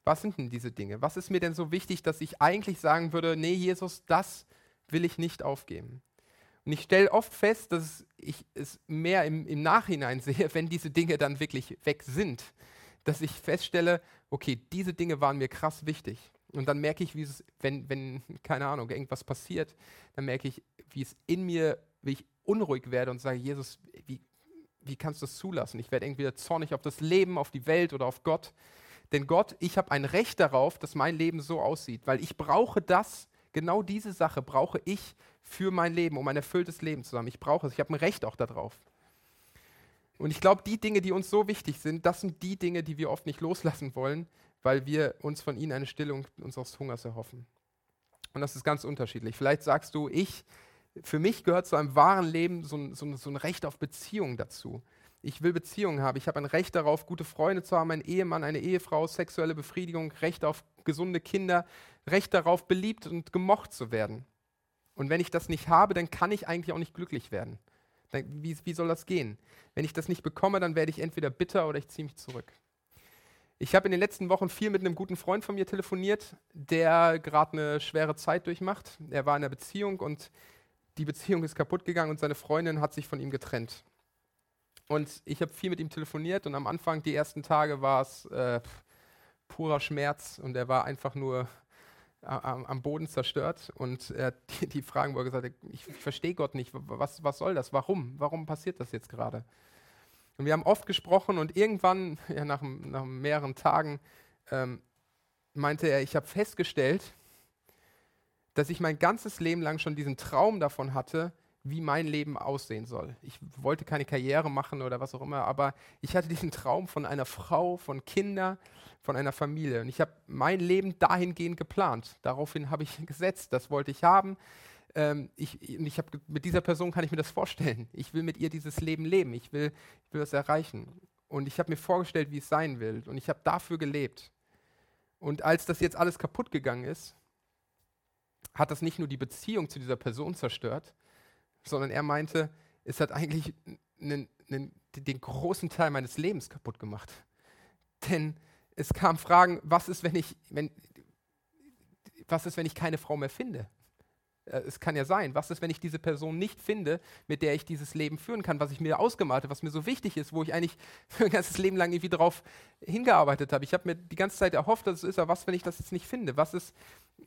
Was sind denn diese Dinge? Was ist mir denn so wichtig, dass ich eigentlich sagen würde, nee, Jesus, das will ich nicht aufgeben? Und ich stelle oft fest, dass ich es mehr im, im Nachhinein <laughs> sehe, wenn diese Dinge dann wirklich weg sind, dass ich feststelle, okay, diese Dinge waren mir krass wichtig. Und dann merke ich, wie es, wenn, wenn, keine Ahnung, irgendwas passiert, dann merke ich, wie es in mir, wie ich unruhig werde und sage, Jesus, wie, wie kannst du das zulassen? Ich werde irgendwie zornig auf das Leben, auf die Welt oder auf Gott. Denn Gott, ich habe ein Recht darauf, dass mein Leben so aussieht, weil ich brauche das, genau diese Sache brauche ich für mein Leben, um ein erfülltes Leben zu haben. Ich brauche es, ich habe ein Recht auch darauf. Und ich glaube, die Dinge, die uns so wichtig sind, das sind die Dinge, die wir oft nicht loslassen wollen, weil wir uns von ihnen eine Stillung unseres Hungers erhoffen. Und das ist ganz unterschiedlich. Vielleicht sagst du, ich, für mich gehört zu einem wahren Leben so ein, so ein, so ein Recht auf Beziehung dazu. Ich will Beziehungen haben. Ich habe ein Recht darauf, gute Freunde zu haben, einen Ehemann, eine Ehefrau, sexuelle Befriedigung, Recht auf gesunde Kinder, Recht darauf, beliebt und gemocht zu werden. Und wenn ich das nicht habe, dann kann ich eigentlich auch nicht glücklich werden. Dann, wie, wie soll das gehen? Wenn ich das nicht bekomme, dann werde ich entweder bitter oder ich ziehe mich zurück. Ich habe in den letzten Wochen viel mit einem guten Freund von mir telefoniert, der gerade eine schwere Zeit durchmacht. Er war in einer Beziehung und die Beziehung ist kaputt gegangen und seine Freundin hat sich von ihm getrennt. Und ich habe viel mit ihm telefoniert und am Anfang, die ersten Tage, war es äh, purer Schmerz und er war einfach nur am Boden zerstört. Und äh, die, die, Fragen, wo er gesagt hat, ich, ich verstehe Gott nicht, was, was soll das, warum, warum passiert das jetzt gerade? Und wir haben oft gesprochen und irgendwann, ja, nach, nach mehreren Tagen, ähm, meinte er, ich habe festgestellt, dass ich mein ganzes Leben lang schon diesen Traum davon hatte, wie mein Leben aussehen soll. Ich wollte keine Karriere machen oder was auch immer, aber ich hatte diesen Traum von einer Frau, von Kindern, von einer Familie. Und ich habe mein Leben dahingehend geplant. Daraufhin habe ich <laughs> gesetzt, das wollte ich haben. Ähm, ich, ich habe mit dieser Person kann ich mir das vorstellen. Ich will mit ihr dieses Leben leben. Ich will, ich will das erreichen. Und ich habe mir vorgestellt, wie es sein will. Und ich habe dafür gelebt. Und als das jetzt alles kaputt gegangen ist, hat das nicht nur die Beziehung zu dieser Person zerstört, sondern er meinte, es hat eigentlich einen, einen, den großen Teil meines Lebens kaputt gemacht. Denn es kamen Fragen, was ist, wenn ich, wenn, was ist, wenn ich keine Frau mehr finde? Äh, es kann ja sein, was ist, wenn ich diese Person nicht finde, mit der ich dieses Leben führen kann, was ich mir ausgemalt habe, was mir so wichtig ist, wo ich eigentlich <laughs> mein ganzes Leben lang irgendwie darauf hingearbeitet habe. Ich habe mir die ganze Zeit erhofft, dass es ist, aber was, wenn ich das jetzt nicht finde? Was ist,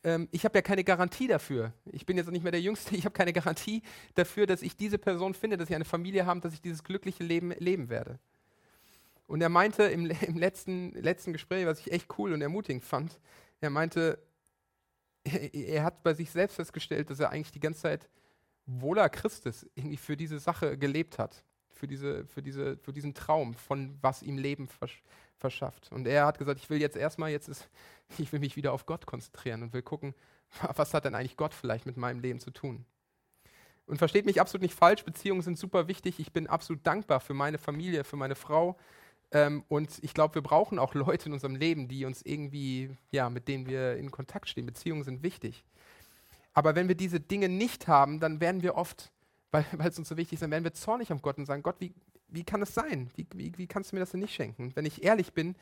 ähm, ich habe ja keine Garantie dafür. Ich bin jetzt nicht mehr der Jüngste, ich habe keine Garantie dafür, dass ich diese Person finde, dass ich eine Familie habe, dass ich dieses glückliche Leben leben werde. Und er meinte im, <laughs> im letzten, letzten Gespräch, was ich echt cool und ermutigend fand, er meinte, <laughs> er hat bei sich selbst festgestellt, dass er eigentlich die ganze Zeit wohler Christus irgendwie für diese Sache gelebt hat, für, diese, für, diese, für diesen Traum, von was ihm Leben versch verschafft. Und er hat gesagt, ich will jetzt erstmal, jetzt ist, <laughs> ich will mich wieder auf Gott konzentrieren und will gucken, <laughs> was hat denn eigentlich Gott vielleicht mit meinem Leben zu tun. Und versteht mich absolut nicht falsch, Beziehungen sind super wichtig. Ich bin absolut dankbar für meine Familie, für meine Frau, ähm, und ich glaube, wir brauchen auch Leute in unserem Leben, die uns irgendwie, ja, mit denen wir in Kontakt stehen. Beziehungen sind wichtig. Aber wenn wir diese Dinge nicht haben, dann werden wir oft, <laughs> weil es uns so wichtig ist, dann werden wir zornig auf Gott und sagen, Gott, wie, wie kann das sein? Wie, wie, wie kannst du mir das denn nicht schenken? wenn ich ehrlich bin,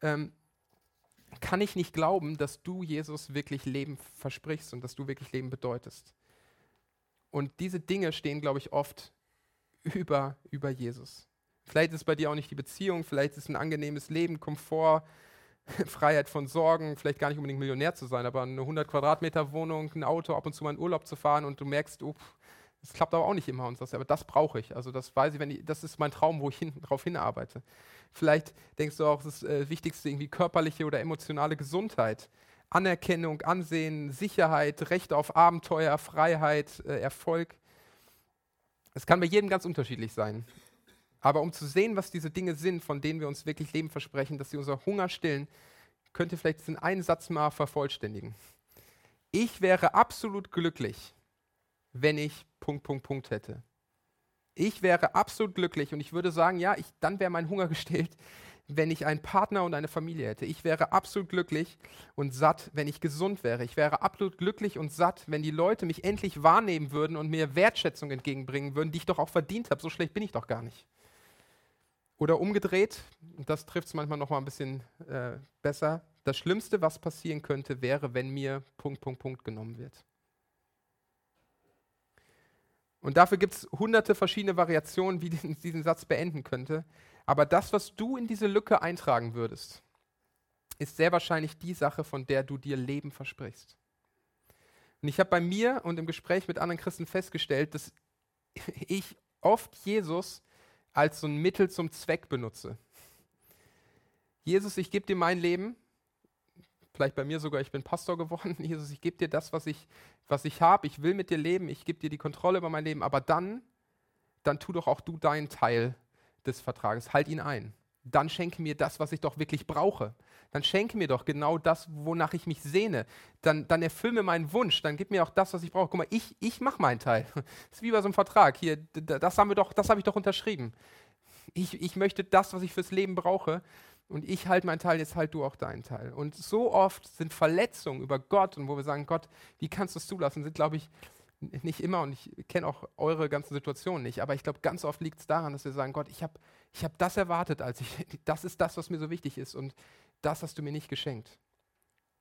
ähm, kann ich nicht glauben, dass du, Jesus, wirklich Leben versprichst und dass du wirklich Leben bedeutest. Und diese Dinge stehen, glaube ich, oft <laughs> über, über Jesus. Vielleicht ist bei dir auch nicht die Beziehung, vielleicht ist es ein angenehmes Leben, Komfort, <laughs> Freiheit von Sorgen, vielleicht gar nicht unbedingt Millionär zu sein, aber eine 100 Quadratmeter Wohnung, ein Auto, ab und zu mal in Urlaub zu fahren und du merkst, oh, das klappt aber auch nicht immer und sagst, aber das brauche ich. Also das weiß ich, wenn ich, das ist mein Traum, wo ich hin, drauf hinarbeite. Vielleicht denkst du auch, das äh, Wichtigste irgendwie körperliche oder emotionale Gesundheit. Anerkennung, Ansehen, Sicherheit, Recht auf Abenteuer, Freiheit, äh, Erfolg. Es kann bei jedem ganz unterschiedlich sein. Aber um zu sehen, was diese Dinge sind, von denen wir uns wirklich Leben versprechen, dass sie unser Hunger stillen, könnt ihr vielleicht diesen einen Satz mal vervollständigen. Ich wäre absolut glücklich, wenn ich Punkt, Punkt, Punkt hätte. Ich wäre absolut glücklich und ich würde sagen, ja, ich, dann wäre mein Hunger <laughs> gestillt, wenn ich einen Partner und eine Familie hätte. Ich wäre absolut glücklich und satt, wenn ich gesund wäre. Ich wäre absolut glücklich und satt, wenn die Leute mich endlich wahrnehmen würden und mir Wertschätzung entgegenbringen würden, die ich doch auch verdient habe. So schlecht bin ich doch gar nicht. Oder umgedreht, das trifft es manchmal noch mal ein bisschen äh, besser. Das Schlimmste, was passieren könnte, wäre, wenn mir Punkt, Punkt, Punkt genommen wird. Und dafür gibt es hunderte verschiedene Variationen, wie <laughs> ich diesen Satz beenden könnte. Aber das, was du in diese Lücke eintragen würdest, ist sehr wahrscheinlich die Sache, von der du dir Leben versprichst. Und ich habe bei mir und im Gespräch mit anderen Christen festgestellt, dass <laughs> ich oft Jesus als so ein Mittel zum Zweck benutze. Jesus, ich gebe dir mein Leben, vielleicht bei mir sogar, ich bin Pastor geworden. <laughs> Jesus, ich gebe dir das, was ich, was ich habe. Ich will mit dir leben. Ich gebe dir die Kontrolle über mein Leben. Aber dann, dann tu doch auch du deinen Teil des Vertrages. Halt ihn ein. Dann schenke mir das, was ich doch wirklich brauche. Dann schenke mir doch genau das, wonach ich mich sehne. Dann, dann erfülle mir meinen Wunsch. Dann gib mir auch das, was ich brauche. Guck mal, ich, ich mache meinen Teil. <laughs> Das ist wie bei so einem Vertrag. Hier, das haben wir habe ich doch unterschrieben. Ich, ich möchte das, was ich fürs Leben brauche und ich halte meinen Teil, jetzt halt du auch deinen Teil. Und so oft sind Verletzungen über Gott und wo wir sagen, Gott, wie kannst du es zulassen, sind, glaube ich, nicht immer und ich kenne auch eure ganzen Situationen nicht, aber ich glaube, ganz oft liegt es daran, dass wir sagen, Gott, ich habe ich hab das erwartet, als ich, <laughs> das ist das, was mir so wichtig ist und das hast du mir nicht geschenkt.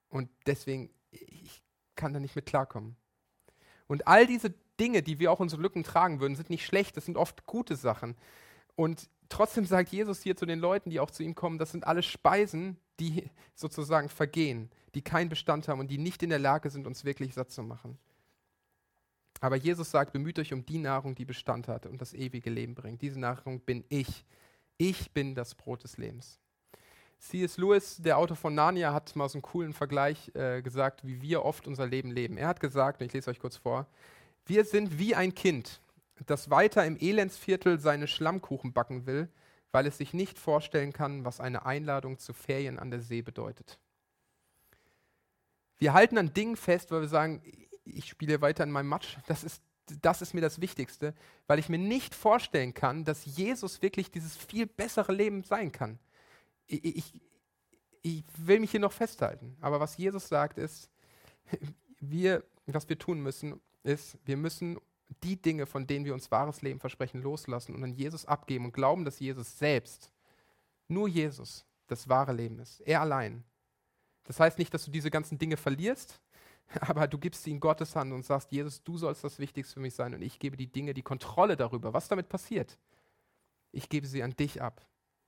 Und deswegen, ich kann da nicht mit klarkommen. Und all diese Dinge, die wir auch unsere Lücken tragen würden, sind nicht schlecht, das sind oft gute Sachen. Und trotzdem sagt Jesus hier zu den Leuten, die auch zu ihm kommen, das sind alle Speisen, die sozusagen vergehen, die keinen Bestand haben und die nicht in der Lage sind, uns wirklich satt zu machen. Aber Jesus sagt, bemüht euch um die Nahrung, die Bestand hat und das ewige Leben bringt. Diese Nahrung bin ich. Ich bin das Brot des Lebens. C.S. Lewis, der Autor von Narnia, hat mal so einen coolen Vergleich äh, gesagt, wie wir oft unser Leben leben. Er hat gesagt, und ich lese euch kurz vor, wir sind wie ein Kind, das weiter im Elendsviertel seine Schlammkuchen backen will, weil es sich nicht vorstellen kann, was eine Einladung zu Ferien an der See bedeutet. Wir halten an Dingen fest, weil wir sagen, ich spiele weiter in meinem Matsch, das ist, das ist mir das Wichtigste, weil ich mir nicht vorstellen kann, dass Jesus wirklich dieses viel bessere Leben sein kann. Ich, ich, ich will mich hier noch festhalten, aber was Jesus sagt ist, wir, was wir tun müssen, ist, wir müssen die Dinge, von denen wir uns wahres Leben versprechen, loslassen und an Jesus abgeben und glauben, dass Jesus selbst, nur Jesus, das wahre Leben ist. Er allein. Das heißt nicht, dass du diese ganzen Dinge verlierst, <laughs> aber du gibst sie in Gottes Hand und sagst, Jesus, du sollst das Wichtigste für mich sein und ich gebe die Dinge, die Kontrolle darüber, was damit passiert. Ich gebe sie an dich ab.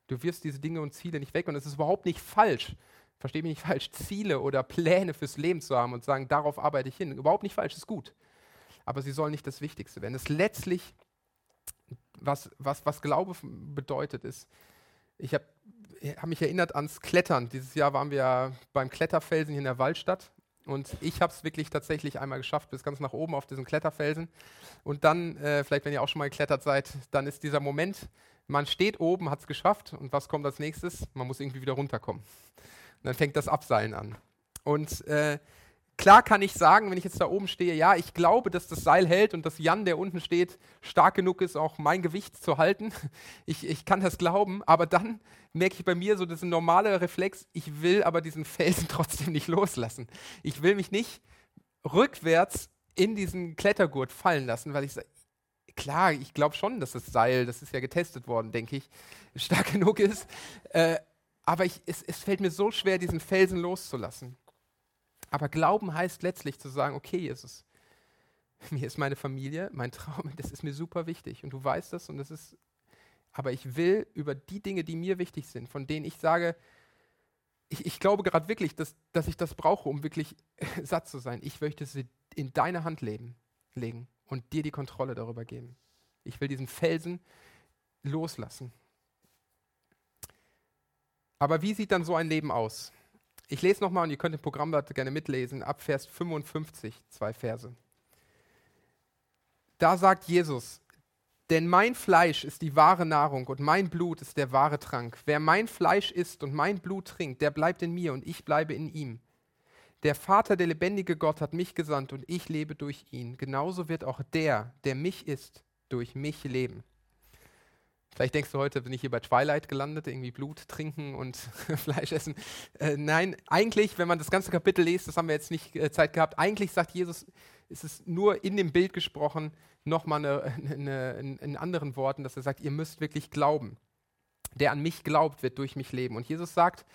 Du wirfst diese Dinge und Ziele nicht weg und es ist überhaupt nicht falsch, verstehe mich nicht falsch, <laughs> Ziele oder Pläne fürs Leben zu haben und sagen, darauf arbeite ich hin. Überhaupt nicht falsch, ist gut aber sie soll nicht das Wichtigste werden. Das letztlich, was, was, was Glaube bedeutet, ist, ich habe hab mich erinnert ans Klettern. Dieses Jahr waren wir beim Kletterfelsen hier in der Waldstadt und ich habe es wirklich tatsächlich einmal geschafft, bis ganz nach oben auf diesen Kletterfelsen. Und dann, äh, vielleicht wenn ihr auch schon mal geklettert seid, dann ist dieser Moment, man steht oben, hat es geschafft und was kommt als nächstes? Man muss irgendwie wieder runterkommen. Und dann fängt das Abseilen an. Und äh, Klar kann ich sagen, wenn ich jetzt da oben stehe, ja, ich glaube, dass das Seil hält und dass Jan, der unten steht, stark genug ist, auch mein Gewicht zu halten. <laughs> Ich, ich kann das glauben, aber dann merke ich bei mir so diesen normale Reflex, ich will aber diesen Felsen <laughs> trotzdem nicht loslassen. Ich will mich nicht rückwärts in diesen Klettergurt fallen lassen, weil ich sage, klar, ich glaube schon, dass das Seil, das ist ja getestet worden, denke ich, stark <laughs> genug ist. Äh, aber ich, es, es fällt mir so schwer, diesen Felsen loszulassen. Aber Glauben heißt letztlich zu sagen, okay, Jesus, <laughs> mir ist meine Familie, mein Traum, <laughs> das ist mir super wichtig und du weißt das und das ist, aber ich will über die Dinge, die mir wichtig sind, von denen ich sage, ich, ich glaube gerade wirklich, dass, dass ich das brauche, um wirklich <laughs> satt zu sein. Ich möchte sie in deine Hand leben, legen und dir die Kontrolle darüber geben. Ich will diesen Felsen loslassen. Aber wie sieht dann so ein Leben aus? Ich lese nochmal und ihr könnt im Programmblatt gerne mitlesen, ab Vers 55, zwei Verse. Da sagt Jesus, denn mein Fleisch ist die wahre Nahrung und mein Blut ist der wahre Trank. Wer mein Fleisch isst und mein Blut trinkt, der bleibt in mir und ich bleibe in ihm. Der Vater, der lebendige Gott, hat mich gesandt und ich lebe durch ihn. Genauso wird auch der, der mich isst, durch mich leben. Vielleicht denkst du heute, bin ich hier bei Twilight gelandet, irgendwie Blut trinken und <laughs> Fleisch essen. Äh, nein, eigentlich, wenn man das ganze Kapitel liest, das haben wir jetzt nicht äh, Zeit gehabt, eigentlich sagt Jesus, ist es nur in dem Bild gesprochen, nochmal <laughs> eine, eine, eine, in anderen Worten, dass er sagt, ihr müsst wirklich glauben. Der an mich glaubt, wird durch mich leben. Und Jesus sagt,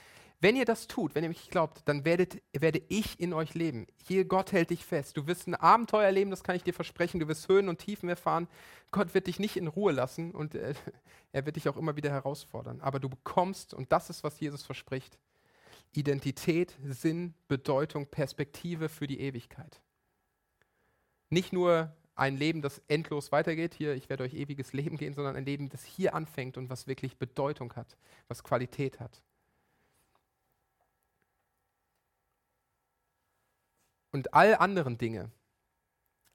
wenn ihr das tut, wenn ihr mich glaubt, dann werdet, werde ich in euch leben. Hier, Gott hält dich fest. Du wirst ein Abenteuer erleben, das kann ich dir versprechen. Du wirst Höhen und Tiefen erfahren. Gott wird dich nicht in Ruhe lassen und äh, <laughs> er wird dich auch immer wieder herausfordern. Aber du bekommst, und das ist, was Jesus verspricht, Identität, Sinn, Bedeutung, Perspektive für die Ewigkeit. Nicht nur ein Leben, das endlos weitergeht, hier, ich werde euch ewiges Leben gehen, sondern ein Leben, das hier anfängt und was wirklich Bedeutung hat, was Qualität hat. Und all anderen Dinge,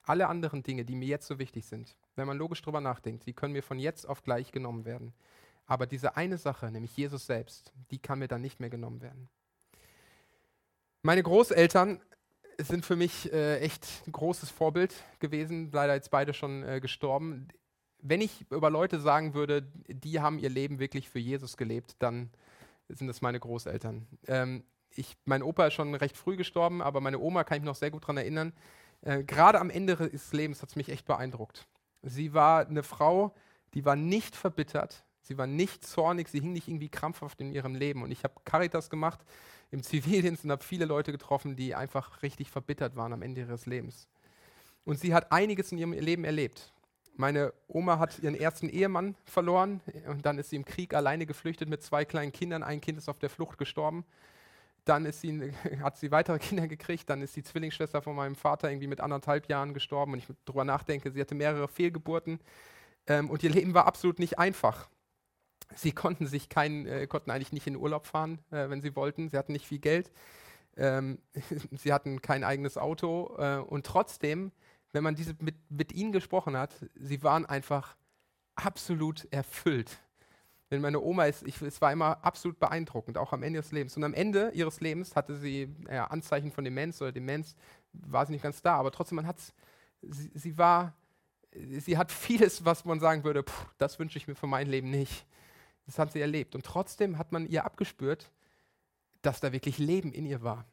alle anderen Dinge, die mir jetzt so wichtig sind, wenn man logisch drüber nachdenkt, die können mir von jetzt auf gleich genommen werden. Aber diese eine Sache, nämlich Jesus selbst, die kann mir dann nicht mehr genommen werden. Meine Großeltern sind für mich äh, echt ein großes Vorbild gewesen, leider jetzt beide schon äh, gestorben. Wenn ich über Leute sagen würde, die haben ihr Leben wirklich für Jesus gelebt, dann sind das meine Großeltern. Ähm, ich, mein Opa ist schon recht früh gestorben, aber meine Oma kann ich mich noch sehr gut daran erinnern. Äh, Gerade am Ende des Lebens hat es mich echt beeindruckt. Sie war eine Frau, die war nicht verbittert, sie war nicht zornig, sie hing nicht irgendwie krampfhaft in ihrem Leben. Und ich habe Caritas gemacht im <laughs> Zivildienst und habe viele Leute getroffen, die einfach richtig verbittert waren am Ende ihres Lebens. Und sie hat einiges in ihrem Leben erlebt. Meine Oma hat ihren ersten Ehemann verloren und dann ist sie im Krieg alleine geflüchtet mit zwei kleinen Kindern. Ein Kind ist auf der Flucht gestorben. Dann ist sie, <laughs> hat sie weitere Kinder gekriegt. Dann ist die Zwillingsschwester von meinem Vater irgendwie mit anderthalb Jahren gestorben. Und ich darüber nachdenke, sie hatte mehrere Fehlgeburten. Ähm, und ihr Leben war absolut nicht einfach. Sie konnten sich kein, äh, konnten eigentlich nicht in Urlaub fahren, äh, wenn sie wollten. Sie hatten nicht viel Geld. Ähm, <laughs> sie hatten kein eigenes Auto. Äh, und trotzdem, wenn man diese mit, mit ihnen gesprochen hat, sie waren einfach absolut erfüllt denn meine Oma ist, ich, es war immer absolut beeindruckend, auch am Ende ihres Lebens. Und am Ende ihres Lebens hatte sie ja, Anzeichen von Demenz oder Demenz, war sie nicht ganz da, aber trotzdem, man hat's, sie, sie war, sie hat vieles, was man sagen würde, pff, das wünsche ich mir für mein Leben nicht. Das hat sie erlebt. Und trotzdem hat man ihr abgespürt, dass da wirklich Leben in ihr war.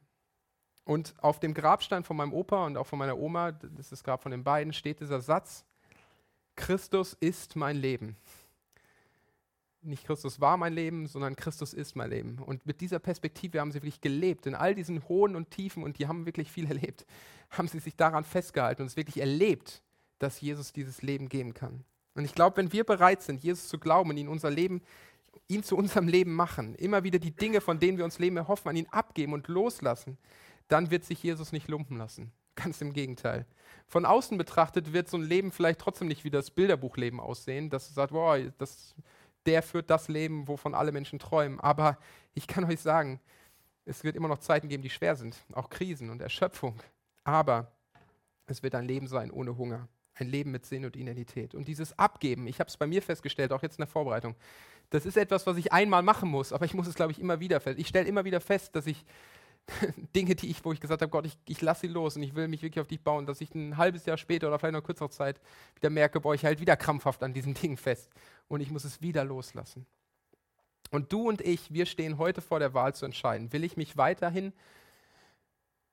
Und auf dem Grabstein von meinem Opa und auch von meiner Oma, das ist das Grab von den beiden, steht dieser Satz, Christus ist mein Leben nicht Christus war mein Leben, sondern Christus ist mein Leben. Und mit dieser Perspektive haben sie wirklich gelebt. In all diesen hohen und tiefen, und die haben wirklich viel <laughs> erlebt, haben sie sich daran festgehalten und es wirklich erlebt, dass Jesus dieses Leben geben kann. Und ich glaube, wenn wir bereit sind, Jesus zu glauben und ihn unser Leben, ihn zu unserem Leben machen, immer wieder die Dinge, von denen wir uns Leben erhoffen, an ihn abgeben und loslassen, dann wird sich Jesus nicht lumpen lassen. Ganz im Gegenteil. Von außen betrachtet wird so ein Leben vielleicht trotzdem nicht wie das Bilderbuchleben aussehen, das sagt, wow, das der führt das Leben, wovon alle Menschen träumen. Aber ich kann euch sagen, es wird immer noch Zeiten geben, die schwer sind, auch Krisen und Erschöpfung. Aber es wird ein Leben sein ohne Hunger, ein Leben mit Sinn und Identität. Und dieses Abgeben, ich habe es bei mir festgestellt, auch jetzt in der Vorbereitung, das ist etwas, was ich einmal machen muss, aber ich muss es, glaube ich, immer wieder fest. Ich stelle immer wieder fest, dass ich <laughs> Dinge, die ich, wo ich gesagt habe, Gott, ich, ich lasse sie los und ich will mich wirklich auf dich bauen, dass ich ein halbes Jahr später oder vielleicht noch kürzerer Zeit wieder merke, boah, ich halt wieder krampfhaft an diesen <laughs> Dingen fest und ich muss es wieder loslassen. Und du und ich, wir stehen heute vor der Wahl zu entscheiden. Will ich mich weiterhin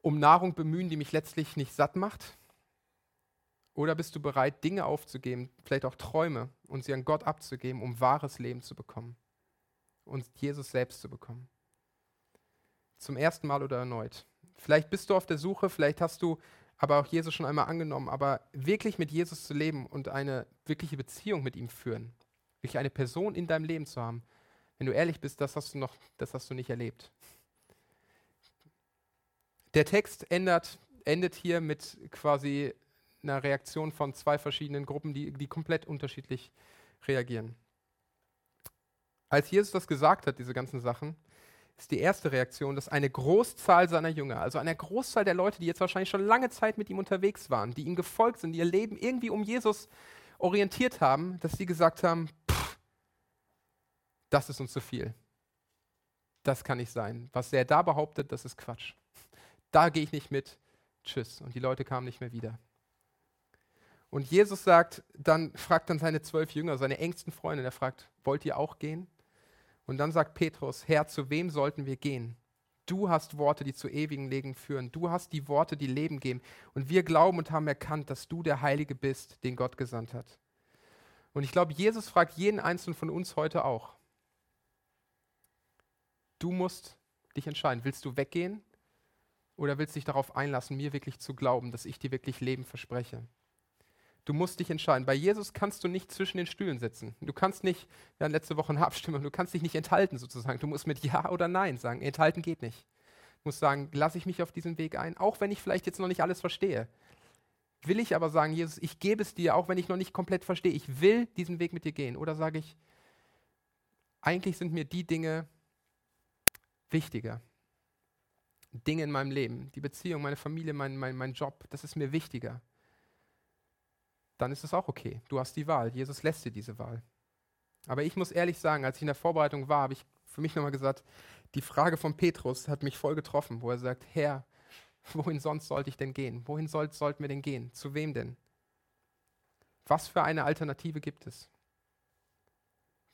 um Nahrung bemühen, die mich letztlich nicht satt macht? Oder bist du bereit, Dinge aufzugeben, vielleicht auch Träume, und sie an Gott abzugeben, um wahres Leben zu bekommen und Jesus selbst zu bekommen? Zum ersten Mal oder erneut. Vielleicht bist du auf der Suche, vielleicht hast du aber auch Jesus schon einmal angenommen, aber wirklich mit Jesus zu leben und eine wirkliche Beziehung mit ihm führen, wirklich eine Person in deinem Leben zu haben, wenn du ehrlich bist, das hast du noch, das hast du nicht erlebt. Der Text ändert, endet hier mit quasi einer Reaktion von zwei verschiedenen Gruppen, die, die komplett unterschiedlich reagieren. Als Jesus das gesagt hat, diese ganzen Sachen, ist die erste Reaktion, dass eine Großzahl seiner Jünger, also eine Großzahl der Leute, die jetzt wahrscheinlich schon lange Zeit mit ihm unterwegs waren, die ihm gefolgt sind, die ihr Leben irgendwie um Jesus orientiert haben, dass sie gesagt haben, pff, das ist uns zu viel. Das kann nicht sein. Was er da behauptet, das ist Quatsch. Da gehe ich nicht mit. Tschüss. Und die Leute kamen nicht mehr wieder. Und Jesus sagt, dann fragt dann seine zwölf Jünger, seine engsten Freunde, er fragt, wollt ihr auch gehen? Und dann sagt Petrus, Herr, zu wem sollten wir gehen? Du hast Worte, die zu ewigen Leben führen. Du hast die Worte, die Leben geben. Und wir glauben und haben erkannt, dass du der Heilige bist, den Gott gesandt hat. Und ich glaube, Jesus fragt jeden Einzelnen von uns heute auch. Du musst dich entscheiden. Willst du weggehen oder willst du dich darauf einlassen, mir wirklich zu glauben, dass ich dir wirklich Leben verspreche? Du musst dich entscheiden. Bei Jesus kannst du nicht zwischen den Stühlen sitzen. Du kannst nicht, wir hatten letzte Woche eine Abstimmung, du kannst dich nicht enthalten sozusagen. Du musst mit Ja oder Nein sagen. Enthalten geht nicht. Du musst sagen, lasse ich mich auf diesen Weg ein, auch wenn ich vielleicht jetzt noch nicht alles verstehe. Will ich aber sagen, Jesus, ich gebe es dir, auch wenn ich noch nicht komplett verstehe, ich will diesen Weg mit dir gehen? Oder sage ich, eigentlich sind mir die Dinge wichtiger. Dinge in meinem Leben, die Beziehung, meine Familie, mein, mein, mein Job, das ist mir wichtiger. Dann ist es auch okay. Du hast die Wahl. Jesus lässt dir diese Wahl. Aber ich muss ehrlich sagen, als ich in der Vorbereitung war, habe ich für mich nochmal gesagt, die Frage von Petrus hat mich voll getroffen, wo er sagt, Herr, wohin sonst sollte ich denn gehen? Wohin soll, sollten wir denn gehen? Zu wem denn? Was für eine Alternative gibt es?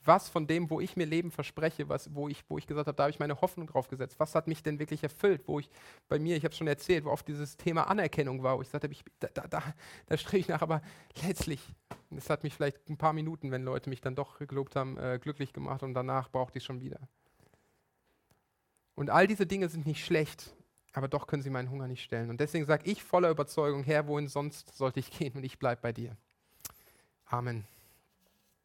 Was von dem, wo ich mir Leben verspreche, was, wo, ich, wo ich gesagt habe, da habe ich meine Hoffnung drauf gesetzt, was hat mich denn wirklich erfüllt? Wo ich bei mir, ich habe es schon erzählt, wo oft dieses Thema Anerkennung war, wo ich gesagt habe, ich, da, da, da, da strebe ich nach, aber letztlich, es hat mich vielleicht ein paar Minuten, wenn Leute mich dann doch gelobt haben, äh, glücklich gemacht und danach brauchte ich schon wieder. Und all diese Dinge sind nicht schlecht, aber doch können sie meinen Hunger nicht stellen. Und deswegen sage ich voller Überzeugung, Herr, wohin sonst sollte ich gehen und ich bleibe bei dir. Amen.